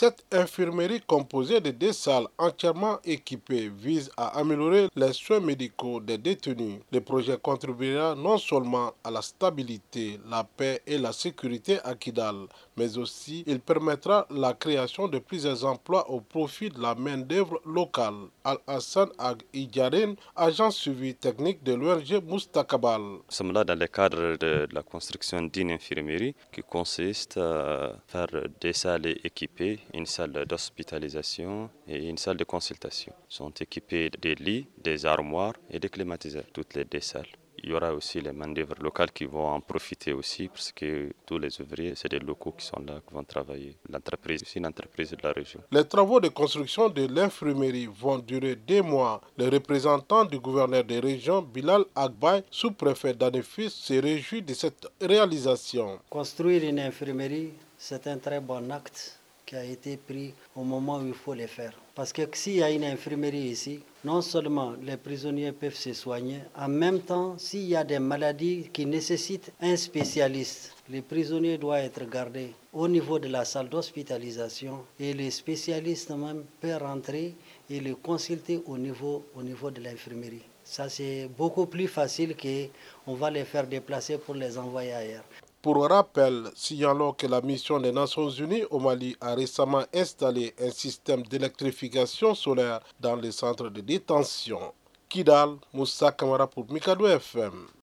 Cette infirmerie composée de deux salles entièrement équipées vise à améliorer les soins médicaux des détenus. Le projet contribuera non seulement à la stabilité, la paix et la sécurité à Kidal, mais aussi il permettra la création de plusieurs emplois au profit de la main-d'œuvre locale. Al-Hassan Ag Idjaren, agent suivi technique de l'ONG Moustakabal. Nous sommes là dans le cadre de la construction d'une infirmerie qui consiste à faire des salles équipées une salle d'hospitalisation et une salle de consultation. Ils sont équipés des lits, des armoires et des climatiseurs, toutes les deux salles. Il y aura aussi les main-d'œuvre locales qui vont en profiter aussi parce que tous les ouvriers, c'est des locaux qui sont là, qui vont travailler. L'entreprise, c'est une entreprise de la région. Les travaux de construction de l'infirmerie vont durer deux mois. Le représentant du gouverneur des régions, Bilal Agbay, sous-préfet d'Anefis, se réjouit de cette réalisation. Construire une infirmerie, c'est un très bon acte qui a été pris au moment où il faut les faire. Parce que s'il y a une infirmerie ici, non seulement les prisonniers peuvent se soigner, en même temps, s'il y a des maladies qui nécessitent un spécialiste, les prisonniers doivent être gardés au niveau de la salle d'hospitalisation et les spécialistes même peuvent rentrer et les consulter au niveau, au niveau de l'infirmerie. Ça, c'est beaucoup plus facile qu'on va les faire déplacer pour les envoyer ailleurs. Pour rappel, signalons que la mission des Nations Unies au Mali a récemment installé un système d'électrification solaire dans les centres de détention. Kidal, Moussa Kamara pour Mikado FM.